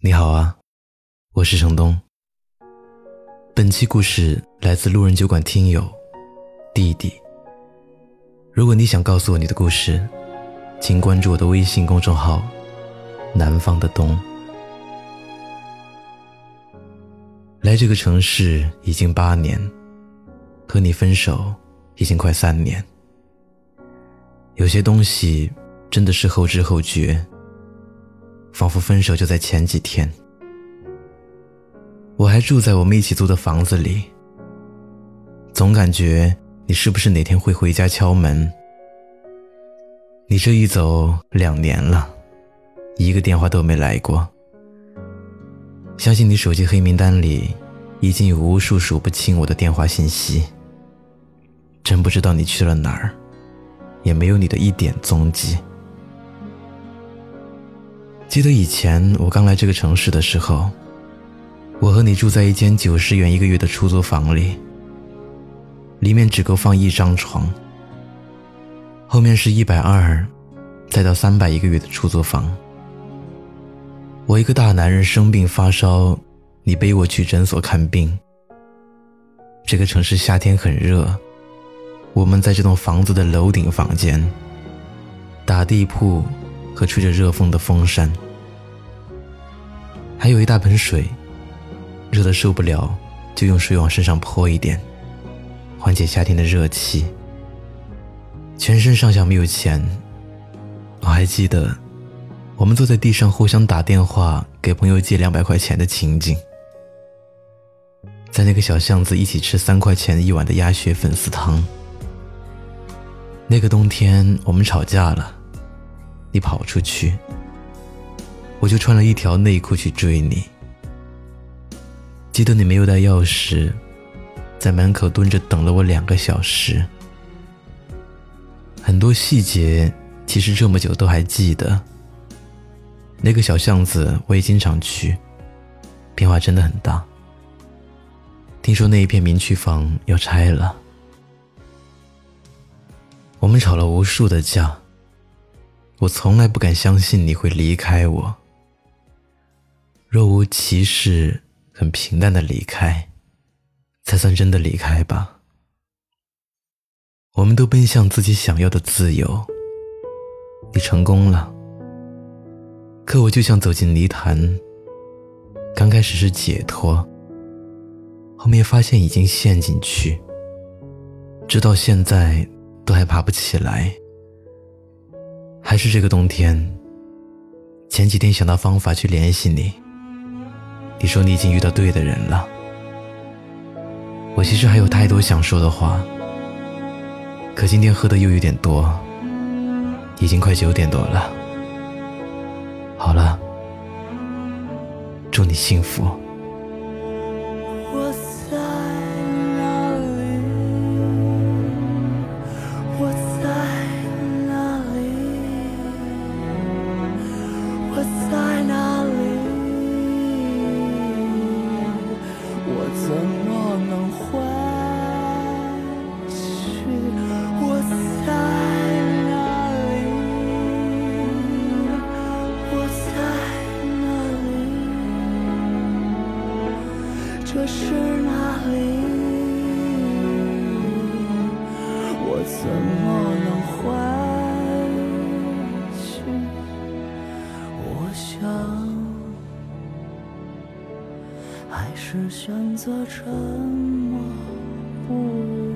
你好啊，我是程东。本期故事来自路人酒馆听友弟弟。如果你想告诉我你的故事，请关注我的微信公众号“南方的冬”。来这个城市已经八年，和你分手已经快三年。有些东西真的是后知后觉。仿佛分手就在前几天，我还住在我们一起租的房子里。总感觉你是不是哪天会回家敲门？你这一走两年了，一个电话都没来过。相信你手机黑名单里已经有无数数不清我的电话信息。真不知道你去了哪儿，也没有你的一点踪迹。记得以前我刚来这个城市的时候，我和你住在一间九十元一个月的出租房里，里面只够放一张床。后面是一百二，再到三百一个月的出租房。我一个大男人生病发烧，你背我去诊所看病。这个城市夏天很热，我们在这栋房子的楼顶房间，打地铺。和吹着热风的风扇，还有一大盆水，热得受不了，就用水往身上泼一点，缓解夏天的热气。全身上下没有钱，我还记得，我们坐在地上互相打电话给朋友借两百块钱的情景，在那个小巷子一起吃三块钱一碗的鸭血粉丝汤。那个冬天，我们吵架了。你跑出去，我就穿了一条内裤去追你。记得你没有带钥匙，在门口蹲着等了我两个小时。很多细节，其实这么久都还记得。那个小巷子我也经常去，变化真的很大。听说那一片民区房要拆了，我们吵了无数的架。我从来不敢相信你会离开我，若无其事、很平淡的离开，才算真的离开吧。我们都奔向自己想要的自由，你成功了，可我就像走进泥潭，刚开始是解脱，后面发现已经陷进去，直到现在都还爬不起来。还是这个冬天。前几天想到方法去联系你，你说你已经遇到对的人了。我其实还有太多想说的话，可今天喝的又有点多，已经快九点多了。好了，祝你幸福。我在哪里我怎么能回去？我在哪里我在哪里这是哪里。我怎么还是选择沉默。不语。